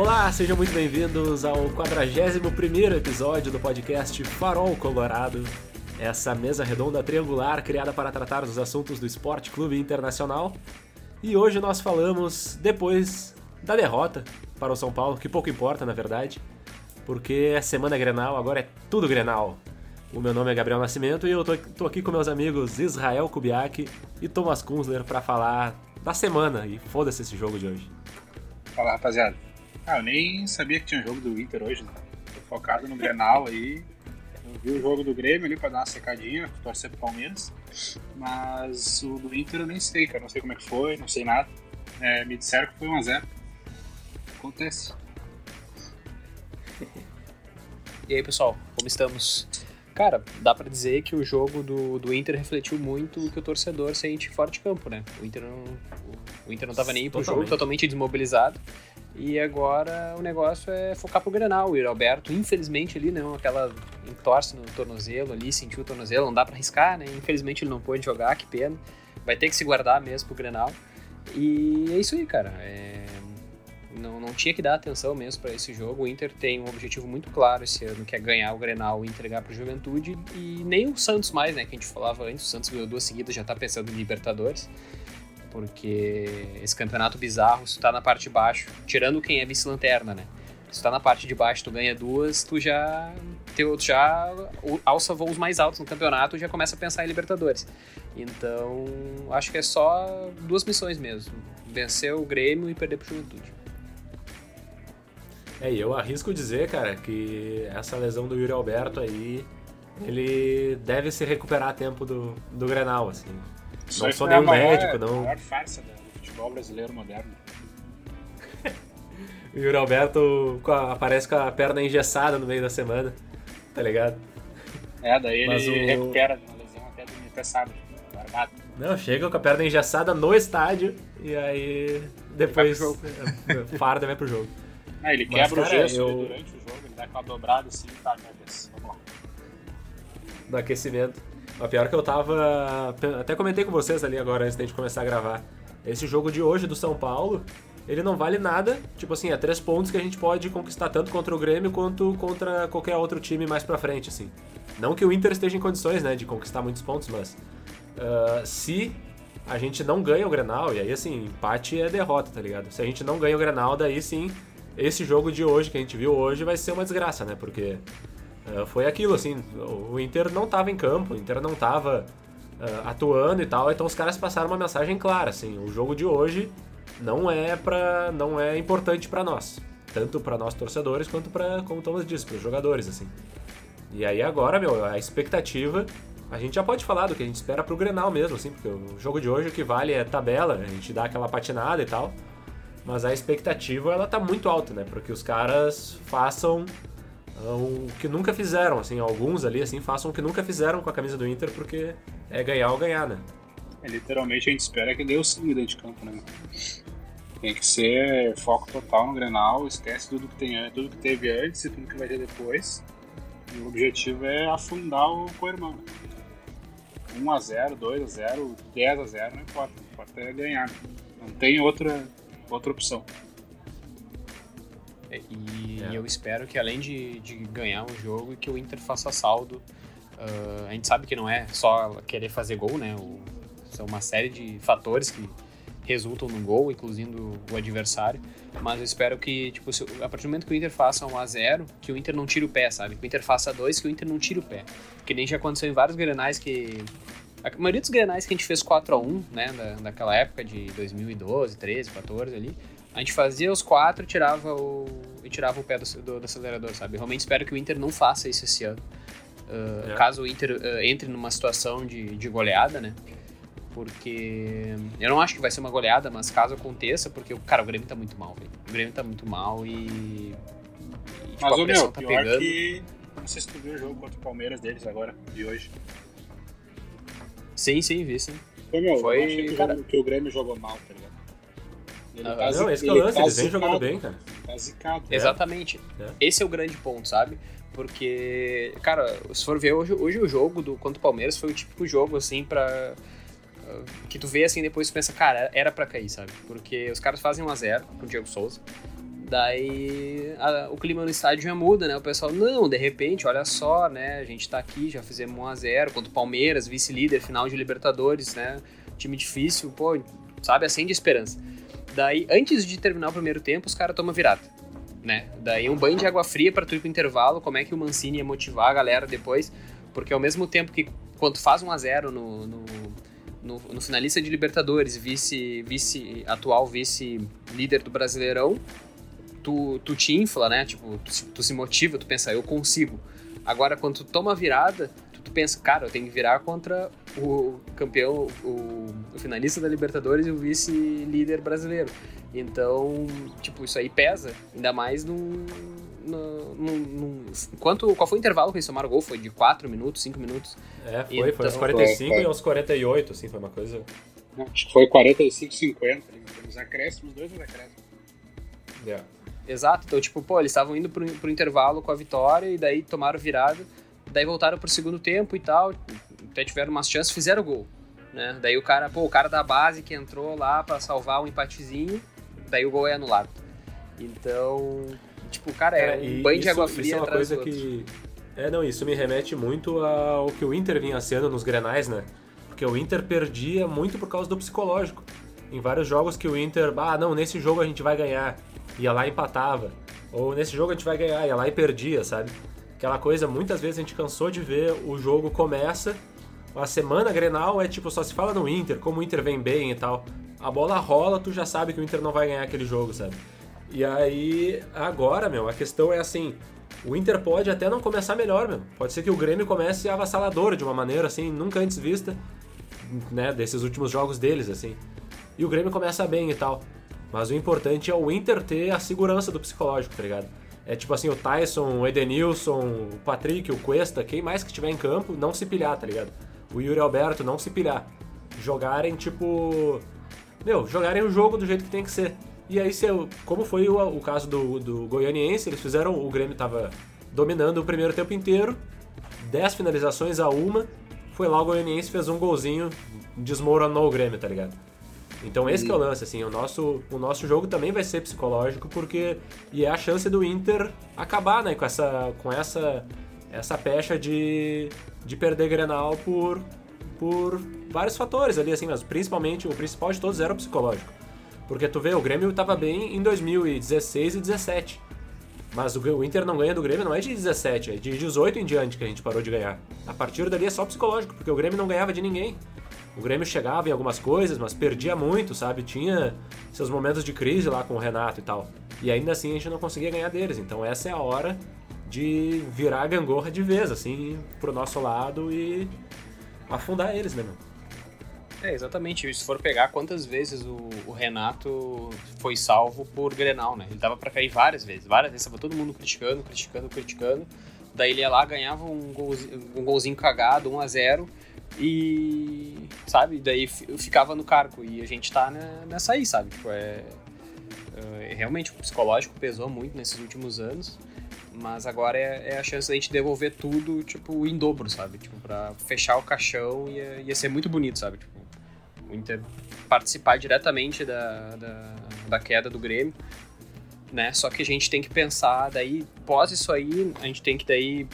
Olá, sejam muito bem-vindos ao 41 episódio do podcast Farol Colorado. Essa mesa redonda triangular criada para tratar dos assuntos do Esporte Clube Internacional. E hoje nós falamos depois da derrota para o São Paulo, que pouco importa na verdade, porque é semana Grenal, agora é tudo Grenal. O meu nome é Gabriel Nascimento e eu tô, tô aqui com meus amigos Israel Kubiak e Thomas Kunzler para falar da semana e foda-se esse jogo de hoje. Fala rapaziada. Ah, eu nem sabia que tinha jogo do Inter hoje, né? Tô focado no Grenal aí. Eu vi o jogo do Grêmio ali pra dar uma secadinha, torcer pro Palmeiras. Mas o do Inter eu nem sei, cara. Não sei como é que foi, não sei nada. É, me disseram que foi 1x0. Acontece. E aí, pessoal, como estamos? Cara, dá para dizer que o jogo do, do Inter refletiu muito o que o torcedor sente fora de campo, né? O Inter não, o Inter não tava nem pro jogo, totalmente desmobilizado. E agora o negócio é focar pro Grenal. O Alberto, infelizmente, ali, né? Aquela entorse no tornozelo ali, sentiu o tornozelo, não dá para arriscar, né? Infelizmente ele não pôde jogar, que pena. Vai ter que se guardar mesmo pro Grenal. E é isso aí, cara. É... Não, não tinha que dar atenção mesmo para esse jogo. O Inter tem um objetivo muito claro esse ano, que é ganhar o Grenal e entregar para Juventude. E nem o Santos mais, né? Que a gente falava antes. O Santos ganhou duas seguidas, já tá pensando em Libertadores. Porque esse campeonato bizarro, se tu tá na parte de baixo, tirando quem é vice-lanterna, né? Se tu tá na parte de baixo, tu ganha duas, tu já, tu já alça voos mais altos no campeonato e já começa a pensar em Libertadores. Então, acho que é só duas missões mesmo: vencer o Grêmio e perder pro Juventude. É, e eu arrisco dizer, cara, que essa lesão do Yuri Alberto aí, ele deve se recuperar a tempo do, do Grenal, assim. Isso não sou a nenhum maior- médico, a não. maior farsa do futebol brasileiro moderno. O Yuri Alberto com a- aparece com a perna engessada no meio da semana, tá ligado? É, daí Mas ele o- recupera a lesão até, do- sábado. Largado. Não, chega com a perna engessada no estádio e aí depois é, farda e vai pro jojo. Ah, ele Mas, quebra cara, o gesso eu- ali durante o jogo, ele dá aquela dobrada assim, tá, minha vez. Vamos lá. no aquecimento. O pior que eu tava. Até comentei com vocês ali agora antes da gente começar a gravar. Esse jogo de hoje do São Paulo, ele não vale nada. Tipo assim, é três pontos que a gente pode conquistar tanto contra o Grêmio quanto contra qualquer outro time mais pra frente, assim. Não que o Inter esteja em condições, né, de conquistar muitos pontos, mas. ah, se a gente não ganha o Grenal, e aí assim, empate é derrota, tá ligado? Se a gente não ganha o Grenal, daí sim, esse jogo de hoje que a gente viu hoje vai ser uma desgraça, né? Porque Uh, foi aquilo, assim, o Inter não tava em campo, o Inter não tava uh, atuando e tal, então os caras passaram uma mensagem clara, assim, o jogo de hoje não é para não é importante para nós, tanto para nós torcedores quanto para, como o Thomas disse, para os jogadores, assim. E aí agora, meu, a expectativa, a gente já pode falar do que a gente espera pro Grenal mesmo, assim, porque o jogo de hoje o que vale é tabela, a gente dá aquela patinada e tal, mas a expectativa ela tá muito alta, né, para que os caras façam o que nunca fizeram, assim, alguns ali, assim, façam o que nunca fizeram com a camisa do Inter, porque é ganhar ou ganhar, né? É, literalmente a gente espera que dê o sangue dentro de campo, né? Tem que ser foco total no Grenal, esquece tudo que, tem, tudo que teve antes e tudo que vai ter depois. E o objetivo é afundar o co-irmão. 1x0, 2x0, 10x0, não importa. O importa é ganhar. Não tem outra, outra opção. E É. eu espero que além de, de ganhar um jogo, que o Inter faça saldo. Ah, a gente sabe que não é só querer fazer gol, né? O- são uma série de fatores que resultam no gol, incluindo o adversário. Mas eu espero que, tipo, se- a partir do momento que o Inter faça 1 a 0 que o Inter não tire o pé, sabe? Que o Inter faça 2, que o Inter não tire o pé. Que nem já aconteceu em vários grenais que. A maioria dos grenais que a gente fez 4 a 1 né? Da, daquela época de 2012, 13, 14 ali. A gente fazia os quatro e tirava o, e tirava o pé do, do, do acelerador, sabe? Eu realmente espero que o Inter não faça isso esse ano. Uh, É. Caso o Inter uh, entre numa situação de, de goleada, né? Porque eu não acho que vai ser uma goleada, mas caso aconteça, porque, cara, o Grêmio tá muito mal, velho. O Grêmio tá muito mal e. e tipo, Mas, a pressão meu, tá pior pegando. que. Não sei se tu viu o jogo contra o Palmeiras deles agora, de hoje. Sim, sim, vi, sim. Ô, meu, Foi, eu achei que, o cara- jogo- que o Grêmio jogou mal, tá ligado? Ele Ah, tá Não, zi- esse que é o lance, tá eles vêm zicado, jogando bem, cara. Tá zicado. É. Exatamente. É. Esse é o grande ponto, sabe? Porque, cara, se for ver hoje, hoje o jogo do contra o Palmeiras foi o típico jogo, assim, pra. uh, Que tu vê assim, depois tu pensa, cara, era pra cair, sabe? Porque os caras fazem 1x0 com o Diego Souza. Daí a, o clima no estádio já muda, né? O pessoal, não, de repente, olha só, né? A gente tá aqui, já fizemos 1x0 contra o Palmeiras, vice-líder, final de Libertadores, né? Time difícil, pô, sabe? Acende esperança. Daí, antes de terminar o primeiro tempo, os caras tomam virada, né? Daí um banho de água fria para tu ir pro intervalo, como é que o Mancini ia motivar a galera depois, porque ao mesmo tempo que quando faz 1x0 no, no, no, no finalista de Libertadores, vice, vice atual vice-líder do Brasileirão, tu, tu te infla, né? Tipo, tu, tu, se motiva, tu pensa, eu consigo. Agora, quando tu toma a virada, tu, pensa, cara, eu tenho que virar contra o campeão, o, o finalista da Libertadores e o vice-líder brasileiro. Então, tipo, isso aí pesa, ainda mais num. num, num quanto, qual foi o intervalo que eles tomaram o gol? Foi de 4 minutos, 5 minutos? É, foi, então, foi aos 45 foi, foi. e aos 48, assim, foi uma coisa. Acho que foi 45, 50, os acréscimos, dois acréscimos. Yeah. Exato, então, tipo, pô, eles estavam indo pro, pro intervalo com a vitória e daí tomaram virada, daí voltaram pro segundo tempo e tal, até tiveram umas chances, fizeram gol, né? Daí o cara, pô, o cara da base que entrou lá para salvar um empatezinho, daí o gol é anulado. Então, tipo, cara, é, é um banho isso, de água fria isso é uma coisa que É, não, isso me remete muito ao que o Inter vinha sendo nos Grenais, né? Porque o Inter perdia muito por causa do psicológico. Em vários jogos que o Inter, ah, não, nesse jogo a gente vai ganhar ia lá e empatava. Ou nesse jogo a gente vai ganhar, ia lá e perdia, sabe? Aquela coisa, muitas vezes a gente cansou de ver o jogo começa, a semana Grenal é tipo, só se fala no Inter, como o Inter vem bem e tal. A bola rola, tu já sabe que o Inter não vai ganhar aquele jogo, sabe? E aí, agora, meu, a questão é assim, o Inter pode até não começar melhor, meu. Pode ser que o Grêmio comece avassalador de uma maneira assim, nunca antes vista, né, desses últimos jogos deles, assim. E o Grêmio começa bem e tal. Mas o importante é o Inter ter a segurança do psicológico, tá ligado? É tipo assim, o Tyson, o Edenilson, o Patrick, o Cuesta, quem mais que tiver em campo, não se pilhar, tá ligado? O Yuri Alberto, não se pilhar. Jogarem, tipo. Meu, jogarem o jogo do jeito que tem que ser. E aí, se eu, como foi o, o caso do, do Goianiense, eles fizeram. O Grêmio tava dominando o primeiro tempo inteiro, 10 finalizações a uma. Foi lá o Goianiense fez um golzinho, desmoronou o Grêmio, tá ligado? Então esse e... é o lance, assim, o nosso, o nosso jogo também vai ser psicológico, porque e é a chance do Inter acabar, né, com essa, com essa, essa pecha de, de perder Grenal por, por vários fatores ali, assim, mas principalmente, o principal de todos era o psicológico. Porque tu vê, o Grêmio estava bem em 2016 e 17. Mas o Inter não ganha do Grêmio não é de 17, é de 18 em diante que a gente parou de ganhar. A partir dali é só psicológico, porque o Grêmio não ganhava de ninguém. O Grêmio chegava em algumas coisas, mas perdia muito, sabe? Tinha seus momentos de crise lá com o Renato e tal. E ainda assim a gente não conseguia ganhar deles. Então essa é a hora de virar a gangorra de vez, assim, pro nosso lado e afundar eles, né, meu? É, exatamente. Se for pegar quantas vezes o, o, Renato foi salvo por Grenal, né? Ele dava para cair várias vezes. Várias vezes, tava todo mundo criticando, criticando, criticando. Daí ele ia lá, ganhava um golzinho, um golzinho cagado, 1 a 0 e, sabe, daí eu ficava no cargo. E a gente tá nessa aí, sabe? Tipo, é, é, realmente o psicológico pesou muito nesses últimos anos. Mas agora é, é, a chance da gente devolver tudo, tipo, em dobro, sabe? Tipo, pra fechar o caixão ia, ia ser muito bonito, sabe? Tipo, o Inter participar diretamente da, da, da queda do Grêmio, né? Só que a gente tem que pensar, daí, pós isso aí, a gente tem que daí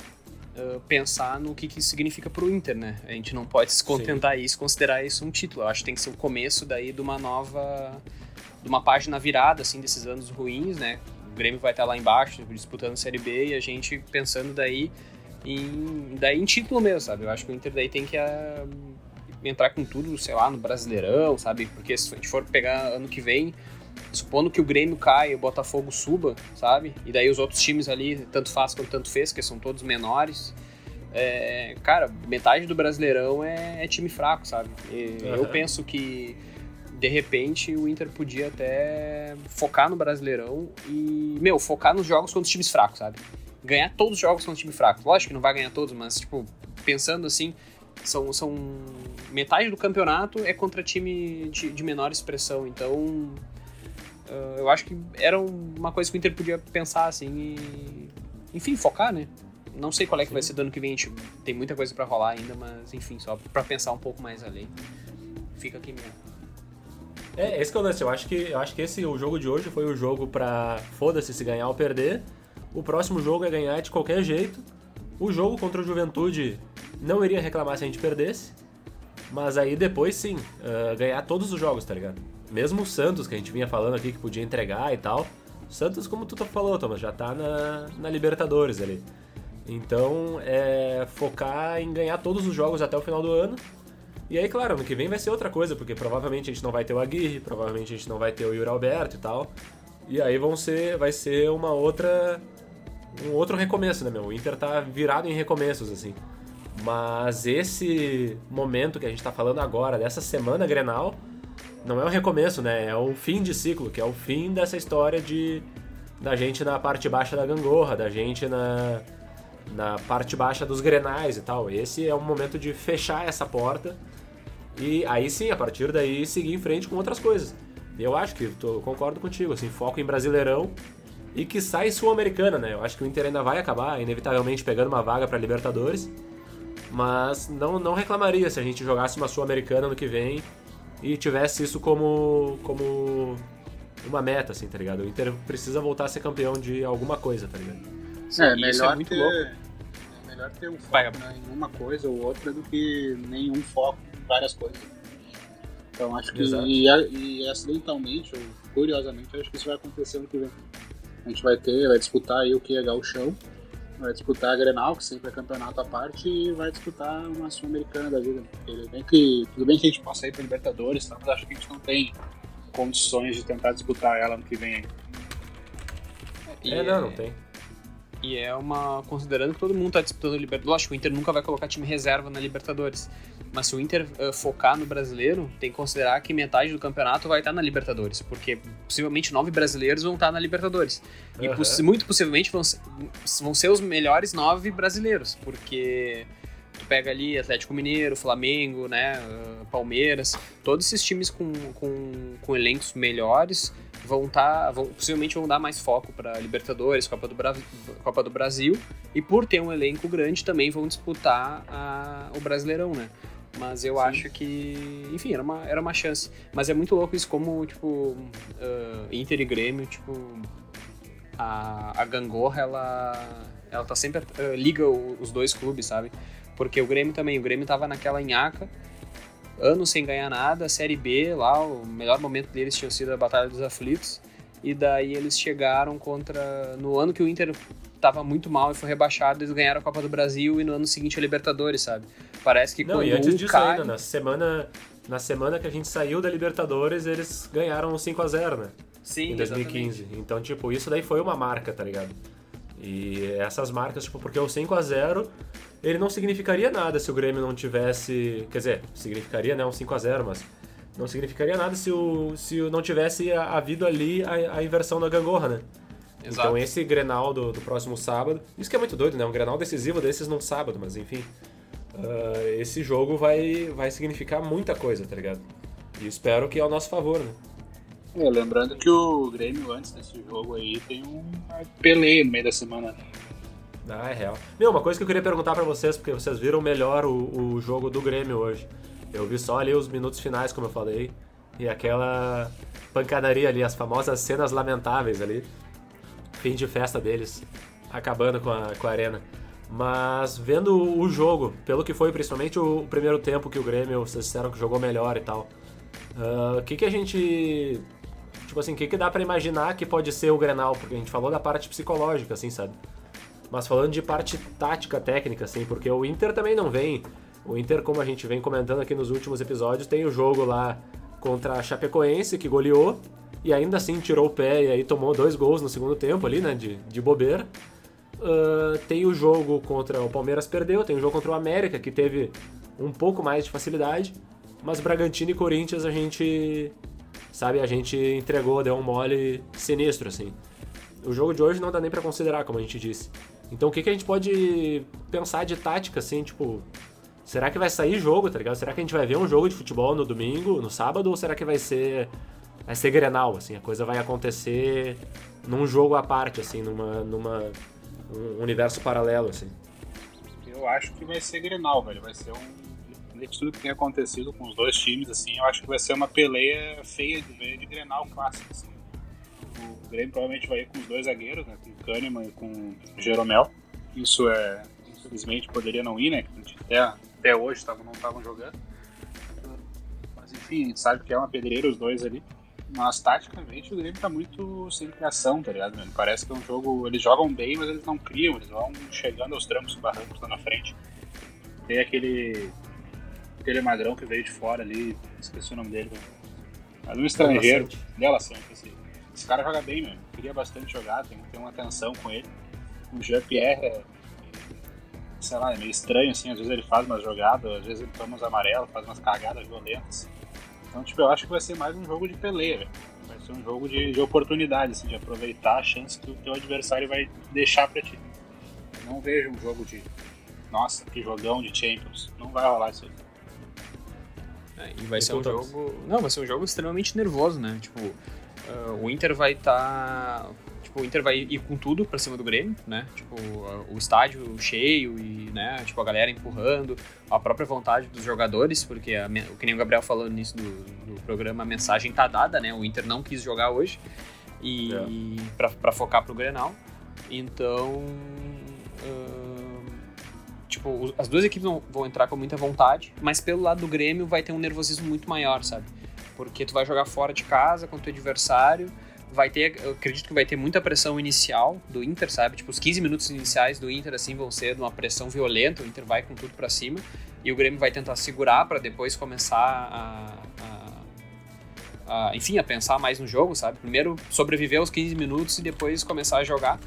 uh, pensar no que, que isso significa para o Inter, né? A gente não pode se contentar Sim. isso, considerar isso um título. Eu acho que tem que ser o começo daí de uma nova, de uma página virada assim desses anos ruins, né? O Grêmio vai estar lá embaixo disputando a Série B e a gente pensando daí em, daí em título mesmo, sabe? Eu acho que o Inter daí tem que uh, entrar com tudo, sei lá, no Brasileirão, sabe? Porque se a gente for pegar ano que vem, supondo que o Grêmio caia e o Botafogo suba, sabe? E daí os outros times ali, tanto faz quanto tanto fez, que são todos menores. É, cara, metade do Brasileirão é, é time fraco, sabe? Uhum. Eu penso que de repente o Inter podia até focar no Brasileirão e, meu, focar nos jogos contra os times fracos, sabe? Ganhar todos os jogos contra os times fracos. Lógico que não vai ganhar todos, mas, tipo, pensando assim, são, são metade do campeonato é contra time de, de menor expressão. Então, Uh, eu acho que era uma coisa que o Inter podia pensar assim e. Enfim, focar, né? Não sei qual é que Sim. vai ser do ano que vem, a gente tem muita coisa para rolar ainda, mas enfim, só para pensar um pouco mais além. Fica aqui mesmo. É, esse que é o lance. Eu acho que, eu acho que esse, o jogo de hoje foi o jogo pra foda-se se ganhar ou perder. O próximo jogo é ganhar de qualquer jeito. O jogo contra o Juventude não iria reclamar se a gente perdesse. Mas aí depois sim, uh, ganhar todos os jogos, tá ligado? Mesmo o Santos, que a gente vinha falando aqui que podia entregar e tal. O Santos, como tu falou, Thomas, já tá na, na Libertadores ali. Então é focar em ganhar todos os jogos até o final do ano. E aí, claro, ano que vem vai ser outra coisa, porque provavelmente a gente não vai ter o Aguirre, provavelmente a gente não vai ter o Yuri Alberto e tal. E aí vão ser, vai ser uma outra. um outro recomeço, né, meu? O Inter tá virado em recomeços, assim. Mas esse momento que a gente tá falando agora, dessa semana Grenal, não é um recomeço, né? É o fim de ciclo, que é o fim dessa história de da gente na parte baixa da gangorra, da gente na, na parte baixa dos grenais e tal. Esse é um momento de fechar essa porta e aí sim, a partir daí, seguir em frente com outras coisas. Eu acho que, tô, concordo contigo, assim, foco em Brasileirão e que sai Sul-Americana, né? Eu acho que o Inter ainda vai acabar, inevitavelmente, pegando uma vaga para Libertadores. Mas não, não reclamaria se a gente jogasse uma Sul-Americana no que vem e tivesse isso como, como uma meta, assim, tá ligado? O Inter precisa voltar a ser campeão de alguma coisa, tá ligado? Sim, é, melhor é muito ter, louco. É melhor ter um foco né, em uma coisa ou outra do que nenhum foco em várias coisas. Então acho que. E, e, acidentalmente, ou curiosamente, acho que isso vai acontecer no que vem. A gente vai ter, vai disputar aí o que é chão vai disputar a Grenal, que sempre é campeonato à parte, e vai disputar uma Sul-Americana da vida. Tudo bem, que, tudo bem que a gente possa ir para Libertadores, tá? mas acho que a gente não tem condições de tentar disputar ela no que vem É, não, não tem. E é uma. Considerando que todo mundo está disputando Libertadores. Lógico, o Inter nunca vai colocar time reserva na Libertadores. Mas se o Inter uh, focar no brasileiro, tem que considerar que metade do campeonato vai estar na Libertadores. Porque possivelmente nove brasileiros vão estar na Libertadores. Uhum. E poss muito possivelmente vão ser, vão ser os melhores nove brasileiros. Porque tu pega ali Atlético Mineiro, Flamengo, né, uh, Palmeiras, todos esses times com, com, com elencos melhores vão estar, tá, vão, possivelmente vão dar mais foco para Libertadores, Copa do, Bra Copa do Brasil, e por ter um elenco grande também vão disputar a, o Brasileirão, né? Mas eu Sim. acho que, enfim, era uma, era uma chance. Mas é muito louco isso, como, tipo, uh, Inter e Grêmio, tipo, a, a gangorra, ela, ela tá sempre, uh, liga os dois clubes, sabe? Porque o Grêmio também, o Grêmio tava naquela nhaca, anos sem ganhar nada, Série B lá, o melhor momento deles tinha sido a Batalha dos Aflitos, e daí eles chegaram contra, no ano que o Inter tava muito mal e foi rebaixado, eles ganharam a Copa do Brasil e no ano seguinte a Libertadores, sabe? Parece que Não, quando e antes um disso cai... ainda, na semana, na semana que a gente saiu da Libertadores, eles ganharam 5 a 0 né? Sim, Em 2015. Exatamente. Então, tipo, isso daí foi uma marca, tá ligado? E essas marcas, tipo, porque o 5 a 0 ele não significaria nada se o Grêmio não tivesse. Quer dizer, significaria, né? Um 5 a 0 mas não significaria nada se, o, se não tivesse havido ali a, a inversão da gangorra, né? Exato. Então esse Grenal do, do, próximo sábado, isso que é muito doido, né? Um Grenal decisivo desses num sábado, mas enfim. Uh, esse jogo vai, vai significar muita coisa, tá ligado? E espero que é ao nosso favor, né? É, lembrando que o Grêmio antes desse jogo aí tem um peleio no meio da semana. Ah, é real. Meu, uma coisa que eu queria perguntar para vocês, porque vocês viram melhor o, o jogo do Grêmio hoje. Eu vi só ali os minutos finais, como eu falei, e aquela pancadaria ali, as famosas cenas lamentáveis ali. Fim de festa deles, acabando com a, com a arena. Mas vendo o jogo, pelo que foi principalmente o primeiro tempo que o Grêmio, vocês disseram que jogou melhor e tal. Ah, o uh, que, que a gente. Tipo assim, o que, que dá para imaginar que pode ser o Grenal? Porque a gente falou da parte psicológica, assim, sabe? Mas falando de parte tática, técnica, assim, porque o Inter também não vem. O Inter, como a gente vem comentando aqui nos últimos episódios, tem o jogo lá contra a Chapecoense, que goleou, e ainda assim tirou o pé e aí tomou dois gols no segundo tempo ali, né, de, de bobeira. Uh, tem o jogo contra o Palmeiras perdeu, tem o jogo contra o América, que teve um pouco mais de facilidade, mas Bragantino e Corinthians a gente, sabe, a gente entregou, deu um mole sinistro, assim. O jogo de hoje não dá nem para considerar, como a gente disse. Então o que, que a gente pode pensar de tática, assim, tipo, será que vai sair jogo, tá ligado? Será que a gente vai ver um jogo de futebol no domingo, no sábado, ou será que vai ser vai ser Grenal, assim, a coisa vai acontecer num jogo à parte, assim, numa, numa um universo paralelo, assim. Eu acho que vai ser Grenal, velho, vai ser um, de tudo que tem acontecido com os dois times, assim, eu acho que vai ser uma peleia feia de ver de Grenal clássico, assim. O Grêmio provavelmente vai ir com os dois zagueiros, né, com o Kahneman e com o Jeromel. Isso é, infelizmente, poderia não ir, né, até, até hoje tavam, não estavam jogando. Mas enfim, a gente sabe que é uma pedreira os dois ali. Mas taticamente o Grêmio tá muito sem criação, tá ligado, mano? Parece que é um jogo. Eles jogam bem, mas eles não criam, eles vão chegando aos trancos e barrancos lá na frente. Tem aquele. aquele magrão que veio de fora ali, esqueci o nome dele, Mas um estrangeiro, dela sempre, esse, esse cara joga bem, mano. Queria bastante jogar, tem, tem uma atenção com ele. O Jean-Pierre é, sei lá, é meio estranho, assim, às vezes ele faz umas jogadas, às vezes ele toma uns amarelos, faz umas cagadas violentas. Então, tipo, eu acho que vai ser mais um jogo de peleia, Vai ser um jogo de, de oportunidade, assim, de aproveitar a chance que o teu adversário vai deixar pra ti. Eu não vejo um jogo de, nossa, que jogão de Champions. Não vai rolar isso aí. É, e vai e ser um jogo. Não, vai ser um jogo extremamente nervoso, né? Tipo, uh, o Inter vai estar. Tá tipo, o Inter vai ir com tudo pra cima do Grêmio, né? Tipo, o estádio cheio e, né, tipo, a galera empurrando, a própria vontade dos jogadores, porque a, o que nem o Gabriel falou nisso do, do programa, a mensagem tá dada, né? O Inter não quis jogar hoje e é. pra, pra focar pro Grenal. Então, tipo, as duas equipes vão, vão entrar com muita vontade, mas pelo lado do Grêmio vai ter um nervosismo muito maior, sabe? Porque tu vai jogar fora de casa contra o adversário vai ter, eu acredito que vai ter muita pressão inicial do Inter, sabe? Tipo, os 15 minutos iniciais do Inter, assim, vão ser uma pressão violenta, o Inter vai com tudo para cima, e o Grêmio vai tentar segurar para depois começar a, a, a, enfim, a pensar mais no jogo, sabe? Primeiro sobreviver aos 15 minutos e depois começar a jogar.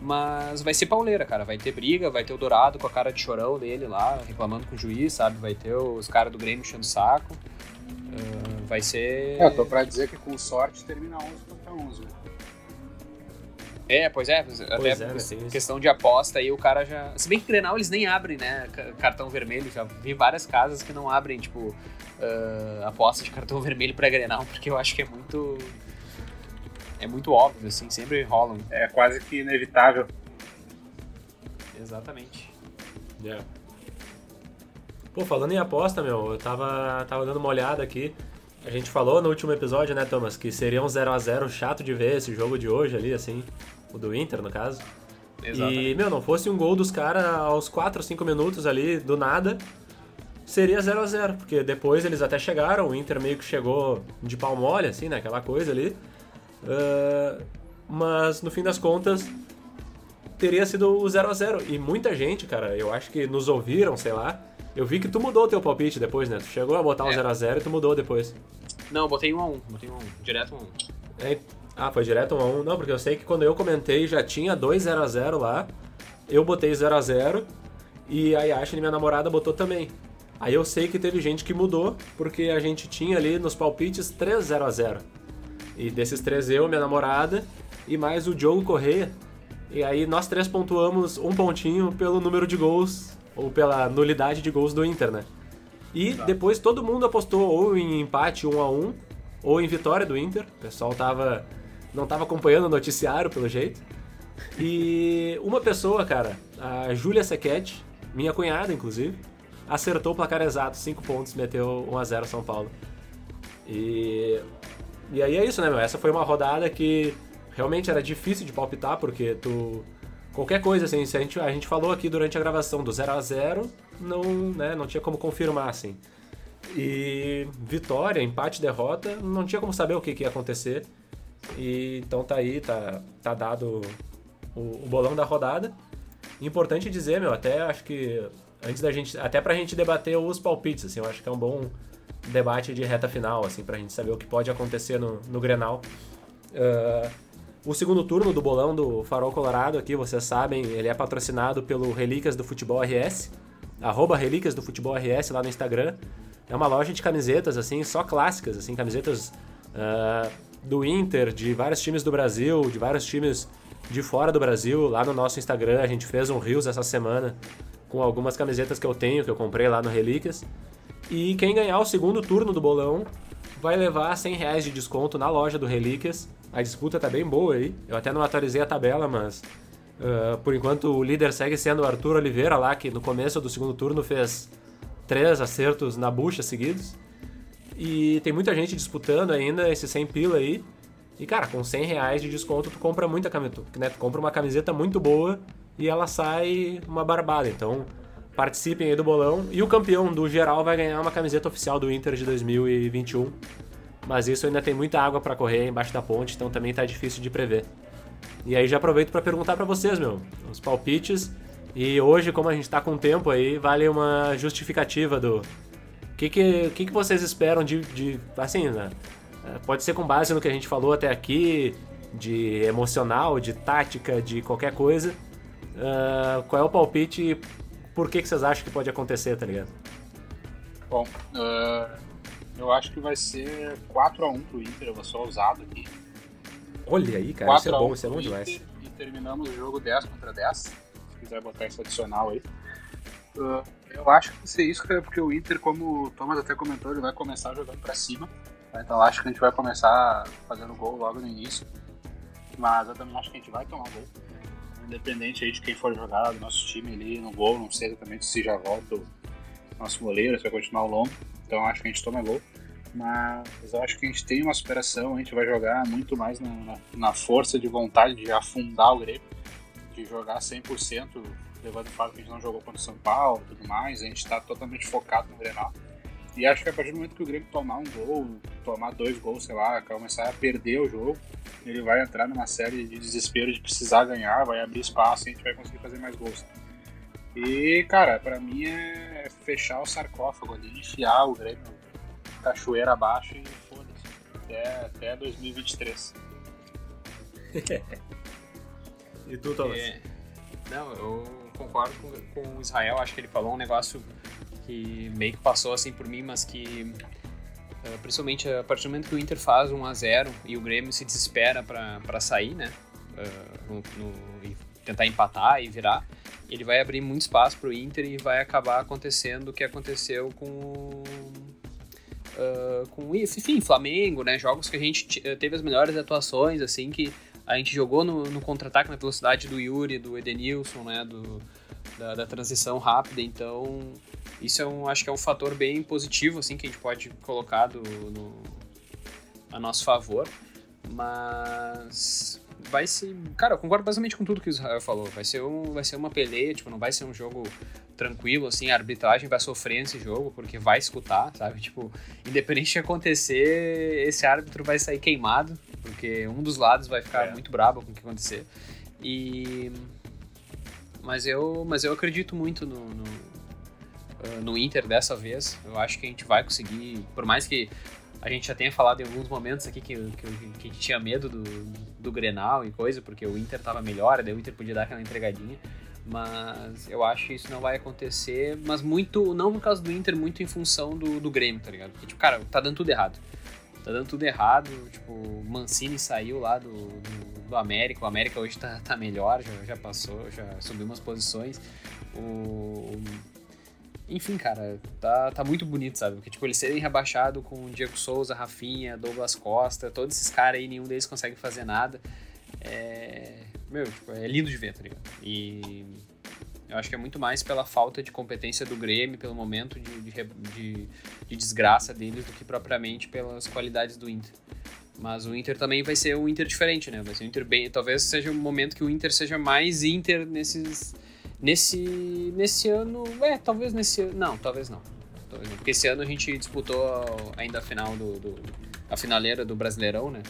Mas vai ser pauleira, cara. Vai ter briga, vai ter o Dourado com a cara de chorão dele lá, reclamando com o juiz, sabe? Vai ter os caras do Grêmio enchendo o saco. Uh, vai ser. É, tô pra dizer que com sorte termina 11 11. É, pois é, pois até é, questão de aposta aí o cara já. Se bem que Grenal eles nem abrem, né? Cartão vermelho. Já vi várias casas que não abrem, tipo, uh, aposta de cartão vermelho pra Grenal, porque eu acho que é muito. É muito óbvio, assim, sempre rolam. É quase que inevitável. Exatamente. Yeah. Pô, falando em aposta, meu, eu tava, tava dando uma olhada aqui. A gente falou no último episódio, né, Thomas, que seria um 0x0 chato de ver esse jogo de hoje ali, assim. O do Inter, no caso. Exatamente. E, meu, não fosse um gol dos caras aos 4, 5 minutos ali, do nada, seria 0 a 0 Porque depois eles até chegaram, o Inter meio que chegou de pau mole, assim, né? Aquela coisa ali. Uh, mas, no fim das contas, teria sido o 0 a 0 E muita gente, cara, eu acho que nos ouviram, sei lá, eu vi que tu mudou o teu palpite depois, né? Tu chegou a botar 0x0 é. e tu mudou depois. Não, eu botei 1x1. Botei 1x1. Direto 1x1. É, ah, foi direto 1x1. Não, porque eu sei que quando eu comentei já tinha 2 0x0 lá. Eu botei 0x0 e a Yashin, minha namorada, botou também. Aí eu sei que teve gente que mudou, porque a gente tinha ali nos palpites 3 0x0. E desses três eu, minha namorada e mais o Diogo Correia. E aí nós três pontuamos um pontinho pelo número de gols ou pela nulidade de gols do Inter, né? E depois todo mundo apostou ou em empate 1 a 1 ou em vitória do Inter. O pessoal tava não tava acompanhando o noticiário pelo jeito. E uma pessoa, cara, a Júlia Sequete, minha cunhada inclusive, acertou o placar exato, 5 pontos, meteu 1 a 0 São Paulo. E e aí é isso, né, meu? Essa foi uma rodada que realmente era difícil de palpitar porque tu qualquer coisa, assim, se a gente, a gente falou aqui durante a gravação do 0 a 0 não, né, não tinha como confirmar, assim. E vitória, empate, derrota, não tinha como saber o que, que ia acontecer. E, então tá aí, tá, tá dado o, o bolão da rodada. Importante dizer, meu, até acho que antes da gente, até pra gente debater os palpites, assim, eu acho que é um bom debate de reta final, assim, pra gente saber o que pode acontecer no, no Grenal. Uh, o segundo turno do bolão do Farol Colorado aqui, vocês sabem, ele é patrocinado pelo Relíquias do Futebol RS, arroba Relíquias do Futebol RS lá no Instagram. É uma loja de camisetas, assim, só clássicas, assim, camisetas uh, do Inter, de vários times do Brasil, de vários times de fora do Brasil. Lá no nosso Instagram a gente fez um Rios essa semana com algumas camisetas que eu tenho, que eu comprei lá no Relíquias. E quem ganhar o segundo turno do bolão vai levar 100 reais de desconto na loja do Relíquias. A disputa tá bem boa aí. Eu até não atualizei a tabela, mas uh, por enquanto o líder segue sendo o Arthur Oliveira lá, que no começo do segundo turno fez três acertos na bucha seguidos. E tem muita gente disputando ainda esse 100 pila aí. E, cara, com 100 reais de desconto, tu compra muita camiseta. Né? Tu compra uma camiseta muito boa e ela sai uma barbada. Então, participem aí do bolão. E o campeão do geral vai ganhar uma camiseta oficial do Inter de 2021. Mas isso ainda tem muita água para correr embaixo da ponte, então também tá difícil de prever. E aí já aproveito para perguntar para vocês, meu, os palpites. E hoje, como a gente tá com tempo aí, vale uma justificativa do que que, que, que vocês esperam de, de assim, né? É, pode ser com base no que a gente falou até aqui, de emocional, de tática, de qualquer coisa. Uh, qual é o palpite e por que, que vocês acham que pode acontecer, tá ligado? Bom, uh, eu acho que vai ser 4x1 pro Inter, eu vou só usado aqui. Olha aí, cara, isso é bom, isso é bom demais. E terminamos o jogo 10 contra 10. Se quiser botar esse adicional aí. Uh, eu acho que vai ser isso, cara, porque o Inter, como o Thomas até comentou, ele vai começar jogando pra cima. Tá? Então acho que a gente vai começar fazendo gol logo no início. Mas eu também acho que a gente vai tomar gol. Independente aí de quem for jogar do nosso time ali no gol, não sei exatamente se já volta o nosso goleiro, se vai continuar o longo. Então acho que a gente toma gol. Mas eu acho que a gente tem uma superação, a gente vai jogar muito mais na, na, na força de vontade de afundar o Grêmio, de jogar 100%, levando o fato que a gente não jogou contra o São Paulo e tudo mais, a gente está totalmente focado no Grenal. E acho que a partir do momento que o Grêmio tomar um gol, tomar dois gols, sei lá, começar a perder o jogo, ele vai entrar numa série de desespero de precisar ganhar, vai abrir espaço e a gente vai conseguir fazer mais gols. E, cara, para mim é fechar o sarcófago ali, enfiar o Grêmio cachoeira abaixo e foda-se. Até, até 2023. e tu, Thomas? É, não, eu concordo com, com o Israel, acho que ele falou um negócio que meio que passou assim por mim, mas que uh, principalmente a partir do momento que o Inter faz 1 a 0 e o Grêmio se desespera para sair, né? Uh, no, no, e tentar empatar e virar, ele vai abrir muito espaço para o Inter e vai acabar acontecendo o que aconteceu com uh, com enfim, Flamengo, né? Jogos que a gente teve as melhores atuações, assim, que a gente jogou no, no contra-ataque na velocidade do Yuri, do Edenilson, né? Do, da, da, transição rápida, então isso é um, acho que é um fator bem positivo, assim, que a gente pode colocar do, no, a nosso favor, mas vai ser, cara, eu concordo basicamente com tudo que o Israel falou, vai ser, um, vai ser uma peleia, tipo, não vai ser um jogo tranquilo, assim, a arbitragem vai sofrer nesse jogo, porque vai escutar, sabe? Tipo, independente de acontecer, esse árbitro vai sair queimado, porque um dos lados vai ficar é. muito brabo com o que acontecer. E. Mas eu, mas eu acredito muito no, no, ah, no Inter dessa vez. Eu acho que a gente vai conseguir, por mais que a gente já tenha falado em alguns momentos aqui que, que, que tinha medo do, do Grenal e coisa, porque o Inter tava melhor, daí o Inter podia dar aquela entregadinha. Mas eu acho que isso não vai acontecer, mas muito, não por causa do Inter, muito em função do, do Grêmio, tá ligado? Porque, tipo, cara, tá dando tudo errado. Tá dando tudo errado, tipo, Mancini saiu lá do, do, do América, o América hoje tá, tá melhor, já, já passou, já subiu umas posições. O, enfim, cara, tá, tá muito bonito, sabe? Porque, tipo, eles serem rebaixados com Diego Souza, Rafinha, Douglas Costa, todos esses caras aí, nenhum deles consegue fazer nada. É, meu, tipo, é lindo de ver, tá ligado? E eu acho que é muito mais pela falta de competência do Grêmio, pelo momento de, de, de, de desgraça deles, do que propriamente pelas qualidades do Inter. Mas o Inter também vai ser um Inter diferente, né? Vai ser um Inter bem. Talvez seja um momento que o Inter seja mais Inter nesses. Nesse. Nesse ano. É, talvez nesse ano. Não, talvez não. Talvez não. Porque esse ano a gente disputou ainda a final do, do. a finaleira do Brasileirão, né?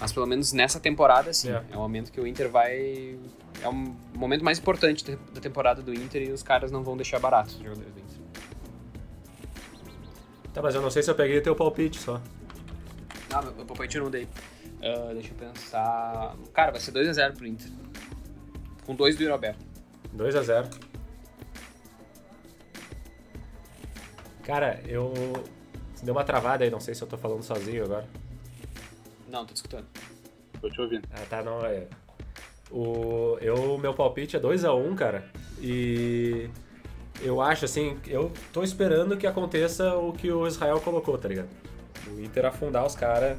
Mas pelo menos nessa temporada, sim. É, é um momento que o Inter vai. É um momento mais importante da temporada do Inter e os caras não vão deixar barato os jogadores do Inter. Tá, mas eu não sei se eu peguei teu palpite só. Não, meu palpite eu não dei. Uh, deixa eu pensar. Cara, vai ser 2x0 pro Inter. Com 2 do Roberto. 2x0. Cara, eu. Deu uma travada aí, não sei se eu tô falando sozinho agora. Não, tô te escutando. Tô te ouvindo. Ah, tá, não, é. O, eu, meu palpite é 2x1, um, cara. E eu acho assim, eu tô esperando que aconteça o que o Israel colocou, tá ligado? O Inter afundar os caras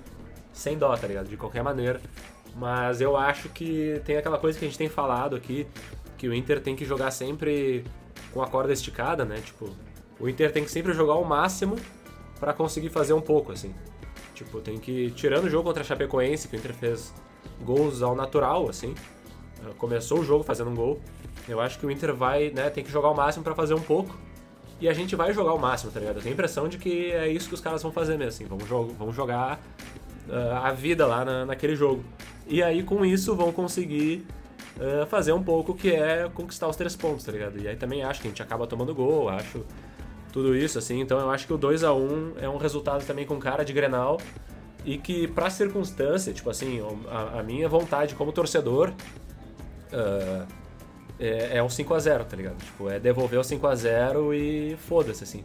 sem dó, tá ligado? De qualquer maneira. Mas eu acho que tem aquela coisa que a gente tem falado aqui, que o Inter tem que jogar sempre com a corda esticada, né? Tipo, o Inter tem que sempre jogar o máximo para conseguir fazer um pouco, assim. Tipo, tem que, tirando o jogo contra a Chapecoense, que o Inter fez gols ao natural, assim, começou o jogo fazendo um gol, eu acho que o Inter vai, né, tem que jogar o máximo para fazer um pouco, e a gente vai jogar o máximo, tá ligado? Eu tenho a impressão de que é isso que os caras vão fazer mesmo, assim, vão, jo vão jogar uh, a vida lá na, naquele jogo. E aí, com isso, vão conseguir uh, fazer um pouco que é conquistar os três pontos, tá ligado? E aí também acho que a gente acaba tomando gol, acho tudo isso, assim. Então eu acho que o 2 a 1 é um resultado também com cara de Grenal e que pra circunstância, tipo assim, a, a minha vontade como torcedor uh, é, é um 5 a 0 tá ligado? Tipo, é devolver o 5 a 0 e foda-se, assim.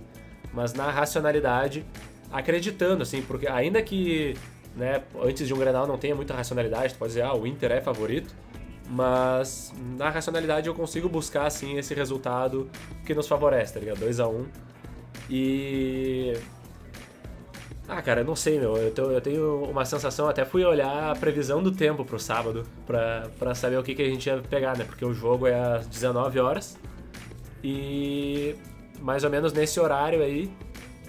Mas na racionalidade, acreditando, assim, porque ainda que né, antes de um Grenal não tenha muita racionalidade, tu pode dizer, ah, o Inter é favorito, mas na racionalidade eu consigo buscar, assim, esse resultado que nos favorece, tá ligado? 2 a 1 um, e. Ah, cara, eu não sei, meu. Eu, tô, eu, tenho uma sensação, até fui olhar a previsão do tempo pro sábado pra, pra saber o que, que a gente ia pegar, né? Porque o jogo é às 19 horas e mais ou menos nesse horário aí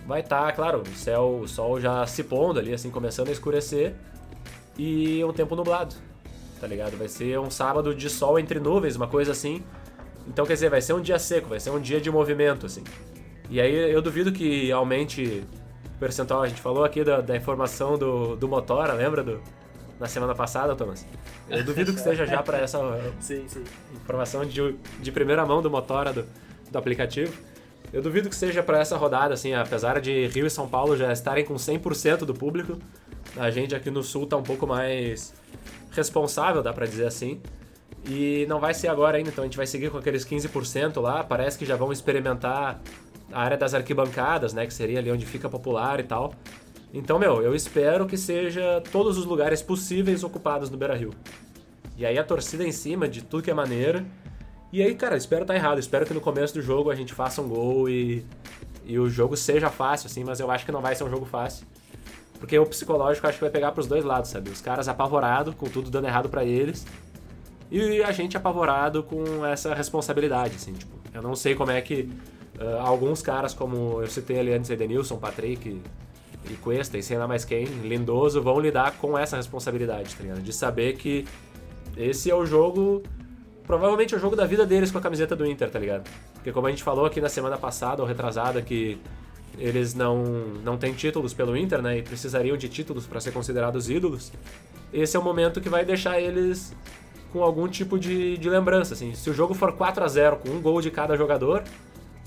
vai estar, tá, claro, o céu, o sol já se pondo ali, assim, começando a escurecer e um tempo nublado, tá ligado? Vai ser um sábado de sol entre nuvens, uma coisa assim. Então, quer dizer, vai ser um dia seco, vai ser um dia de movimento, assim. E aí eu duvido que aumente o percentual. A gente falou aqui da, da informação do, do Motora, lembra do, na semana passada, Thomas? Eu duvido que esteja já para essa sim, sim. informação de, de primeira mão do Motora do, do aplicativo. Eu duvido que seja para essa rodada, assim, apesar de Rio e São Paulo já estarem com 100% do público, a gente aqui no Sul tá um pouco mais responsável, dá para dizer assim. E não vai ser agora ainda, então a gente vai seguir com aqueles 15% lá. Parece que já vão experimentar a área das arquibancadas, né, que seria ali onde fica popular e tal. Então, meu, eu espero que seja todos os lugares possíveis ocupados no Beira-Rio. E aí a torcida em cima de tudo que é maneira. E aí, cara, espero estar tá errado. Espero que no começo do jogo a gente faça um gol e, e o jogo seja fácil, assim, mas eu acho que não vai ser um jogo fácil. Porque o psicológico acho que vai pegar pros dois lados, sabe? Os caras apavorados, com tudo dando errado para eles. E a gente apavorado com essa responsabilidade, assim, tipo. Eu não sei como é que Uh, alguns caras, como eu citei ali antes, Edenilson, Patrick e Cuesta, e sei lá mais quem, Lindoso, vão lidar com essa responsabilidade, tá ligado? De saber que esse é o jogo, provavelmente é o jogo da vida deles com a camiseta do Inter, tá ligado? Porque como a gente falou aqui na semana passada ou retrasada, que eles não, não têm títulos pelo Inter, né? E precisariam de títulos para ser considerados ídolos. Esse é o momento que vai deixar eles com algum tipo de, de lembrança, assim. Se o jogo for 4 a 0 com um gol de cada jogador,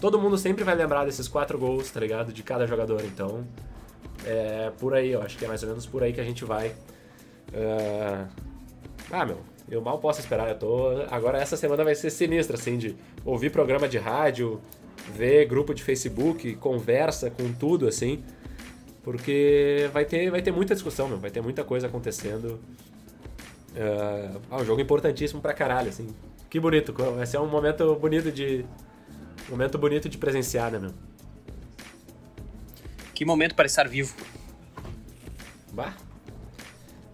todo mundo sempre vai lembrar desses quatro gols, tá ligado? De cada jogador. Então, é por aí, eu acho que é mais ou menos por aí que a gente vai. Uh... Ah, meu, eu mal posso esperar. Eu tô. Agora essa semana vai ser sinistra, assim, de ouvir programa de rádio, ver grupo de Facebook, conversa com tudo, assim. Porque vai ter, vai ter muita discussão, meu. Vai ter muita coisa acontecendo. Uh... Ah, um jogo importantíssimo pra caralho, assim. Que bonito. Vai ser um momento bonito de, Momento bonito de presenciar, né, meu? Que momento para estar vivo. Bah.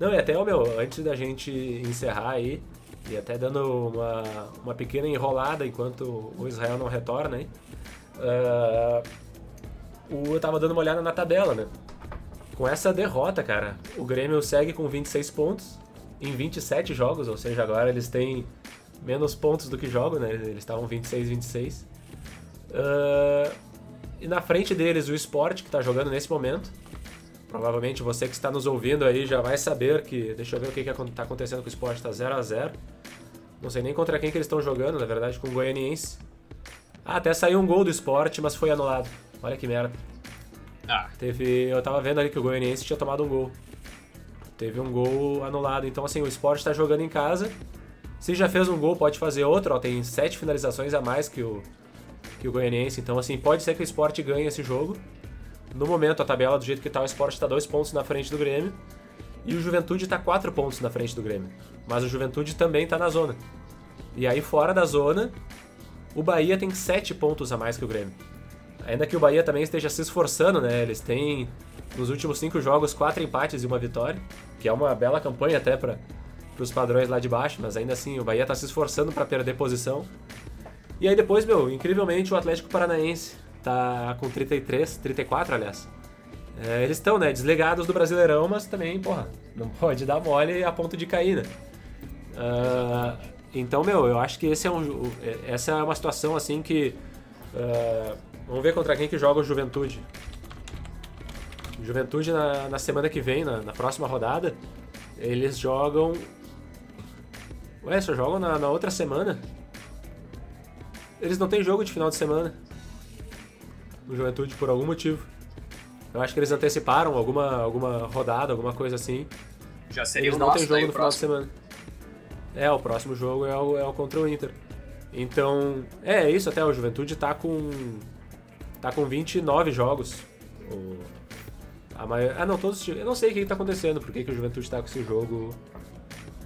Não, e até, meu, antes da gente encerrar aí, e até dando uma, uma pequena enrolada enquanto o Israel não retorna, hein? Uh, eu tava dando uma olhada na tabela, né? Com essa derrota, cara, o Grêmio segue com 26 pontos em 27 jogos, ou seja, agora eles têm menos pontos do que jogam, né? Eles estavam 26, 26. Uh, e na frente deles o Sport, que está jogando nesse momento. Provavelmente você que está nos ouvindo aí já vai saber que. Deixa eu ver o que está acontecendo com o Sport, está 0 a 0 Não sei nem contra quem que eles estão jogando, na verdade, com o Goianiense. Ah, até saiu um gol do Sport, mas foi anulado. Olha que merda. Ah. Teve. Eu tava vendo ali que o Goianiense tinha tomado um gol. Teve um gol anulado. Então, assim, o Sport está jogando em casa. Se já fez um gol, pode fazer outro. Ó, tem sete finalizações a mais que o, que o Goianiense. Então, assim, pode ser que o esporte ganhe esse jogo. No momento, a tabela do jeito que tá, o esporte está dois pontos na frente do Grêmio. E o Juventude está quatro pontos na frente do Grêmio. Mas o Juventude também está na zona. E aí, fora da zona, o Bahia tem sete pontos a mais que o Grêmio. Ainda que o Bahia também esteja se esforçando, né? Eles têm, nos últimos cinco jogos, quatro empates e uma vitória. Que é uma bela campanha até para os padrões lá de baixo. Mas ainda assim, o Bahia está se esforçando para perder posição. E aí depois, meu, incrivelmente o Atlético Paranaense tá com 33, 34, aliás. É, eles estão, né, desligados do Brasileirão, mas também, porra, não pode dar mole a ponto de cair, né? Uh, então, meu, eu acho que esse é um, essa é uma situação assim que. Uh, vamos ver contra quem que joga o Juventude. Juventude na, na semana que vem, na, na, próxima rodada, eles jogam. Ué, só jogam na, na outra semana? Eles não têm jogo de final de semana. No Juventude, por algum motivo. Eu acho que eles anteciparam alguma, alguma rodada, alguma coisa assim. Já seria eles o não têm jogo no final de semana. É, o próximo jogo é o, é o contra o Inter. Então, é isso até, o Juventude tá com. tá com 29 jogos. O, a maior, ah, não, todos. Eu não sei o que, que tá acontecendo, por que, que o Juventude tá com esse jogo.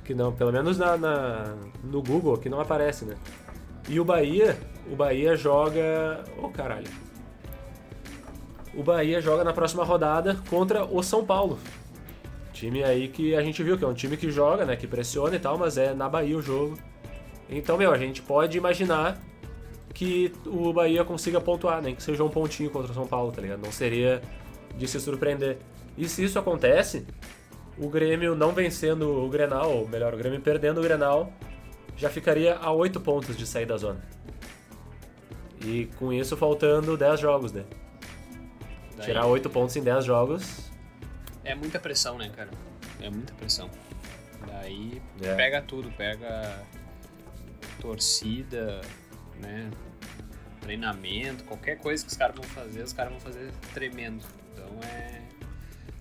Que não, pelo menos na, na, no Google, que não aparece, né? E o Bahia, o Bahia joga. Oh, caralho o Bahia joga na próxima rodada contra o São Paulo. Time aí que a gente viu que é um time que joga, né, que pressiona e tal, mas é na Bahia o jogo. Então, meu, a gente pode imaginar que o Bahia consiga pontuar, nem que seja um pontinho contra o São Paulo, tá ligado? Não seria de se surpreender. E se isso acontece, o Grêmio não vencendo o Grenal, ou melhor, o Grêmio perdendo o Grenal, já ficaria a 8 pontos de sair da zona. E com isso faltando 10 jogos, né? Daí... Tirar 8 pontos em 10 jogos. É muita pressão, né, cara? É muita pressão. Daí é. pega tudo, pega torcida, né? Treinamento, qualquer coisa que os caras vão fazer, os caras vão fazer tremendo. Então é.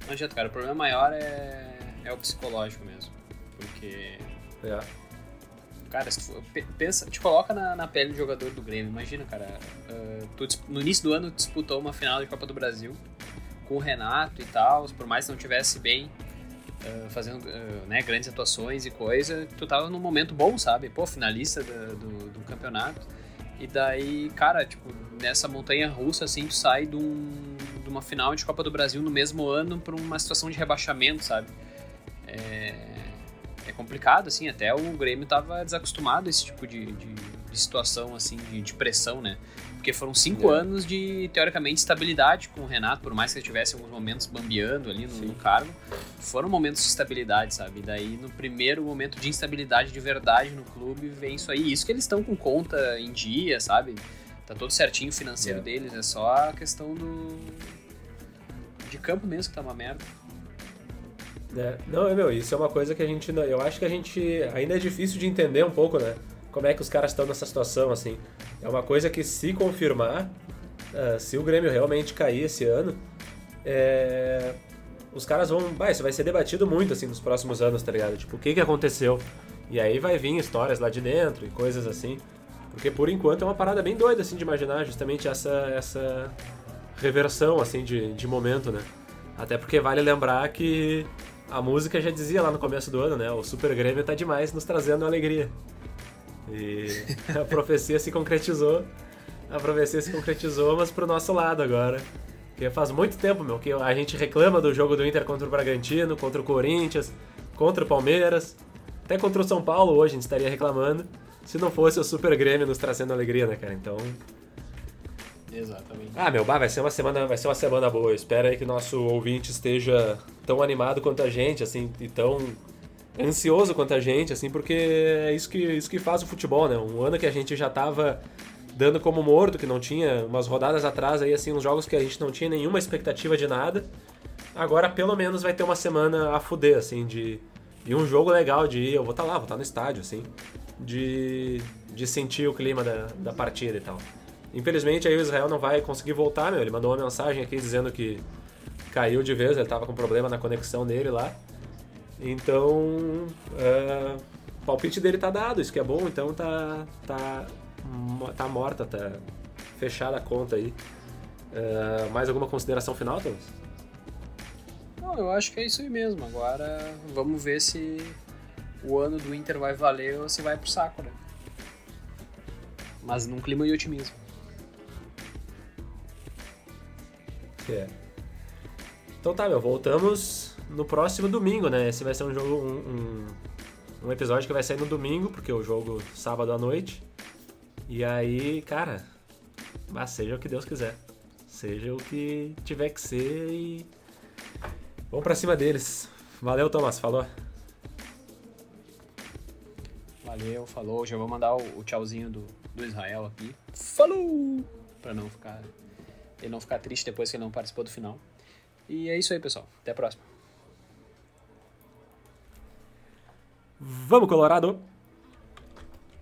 Não adianta, cara. O problema maior é, é o psicológico mesmo. Porque. É. Cara, se tu pensa, te coloca na, na pele do jogador do Grêmio. Imagina, cara, uh, tu, no início do ano disputou uma final de Copa do Brasil com o Renato e tal, por mais que não tivesse bem, uh, fazendo uh, né, grandes atuações e coisa, tu tava num momento bom, sabe? Pô, finalista do, do, do, campeonato. E daí, cara, tipo, nessa montanha russa, assim, tu sai de, um, de uma final de Copa do Brasil no mesmo ano pra uma situação de rebaixamento, sabe? É é complicado, assim, até o Grêmio estava desacostumado a esse tipo de, de, de situação, assim, de, de, pressão, né? Porque foram cinco é. anos de, teoricamente, estabilidade com o Renato, por mais que ele tivesse alguns momentos bambeando ali no, no, cargo, foram momentos de estabilidade, sabe? E daí, no primeiro momento de instabilidade de verdade no clube, vem isso aí. Isso que eles estão com conta em dia, sabe? Tá todo certinho o financeiro é. deles, é só a questão do... de campo mesmo que tá uma merda. É, não, meu, isso é uma coisa que a gente. Eu acho que a gente. Ainda é difícil de entender um pouco, né? Como é que os caras estão nessa situação, assim. É uma coisa que, se confirmar, uh, se o Grêmio realmente cair esse ano, é, os caras vão. Bah, isso vai ser debatido muito, assim, nos próximos anos, tá ligado? Tipo, o que que aconteceu? E aí vai vir histórias lá de dentro e coisas assim. Porque por enquanto é uma parada bem doida, assim, de imaginar justamente essa, essa reversão, assim, de, de momento, né? Até porque vale lembrar que a música já dizia lá no começo do ano, né? O Super Grêmio tá demais nos trazendo alegria. E a profecia se concretizou. A profecia se concretizou, mas pro nosso lado agora. Porque faz muito tempo, meu, que a gente reclama do jogo do Inter contra o Bragantino, contra o Corinthians, contra o Palmeiras, até contra o São Paulo hoje a gente estaria reclamando, se não fosse o Super Grêmio nos trazendo alegria, né, cara? Então, Exatamente. Ah, meu, bah, vai ser uma semana, vai ser uma semana boa. Espero aí que nosso ouvinte esteja tão animado quanto a gente, assim, e tão ansioso quanto a gente, assim, porque é isso que, isso que faz o futebol, né? Um ano que a gente já tava dando como morto, que não tinha umas rodadas atrás aí, assim, uns jogos que a gente não tinha nenhuma expectativa de nada. Agora, pelo menos, vai ter uma semana a fuder, assim, de... E um jogo legal de ir, eu vou estar tá lá, vou estar tá no estádio, assim, de, de sentir o clima da, da partida e tal. Infelizmente aí o Israel não vai conseguir voltar, meu. Ele mandou uma mensagem aqui dizendo que caiu de vez, ele tava com problema na conexão dele lá. Então, é, o palpite dele tá dado, isso que é bom, então tá, tá, tá morta, tá fechada a conta aí. É, mais alguma consideração final, Thomas? Não, eu acho que é isso aí mesmo. Agora vamos ver se o ano do Inter vai valer ou se vai pro saco, né? Mas num clima de otimismo. É. Então tá, meu, voltamos no próximo domingo, né? Esse vai ser um jogo, um, um, um, episódio que vai sair no domingo, porque o jogo sábado à noite. E aí, cara, Mas seja o que Deus quiser. Seja o que tiver que ser e. Vamos pra cima deles. Valeu, Thomas. Falou. Valeu, falou. Já vou mandar o, tchauzinho do, do Israel aqui. Falou! Pra não ficar. Ele não ficar triste depois que ele não participou do final. E é isso aí, pessoal. Até a próxima. Vamos, Colorado!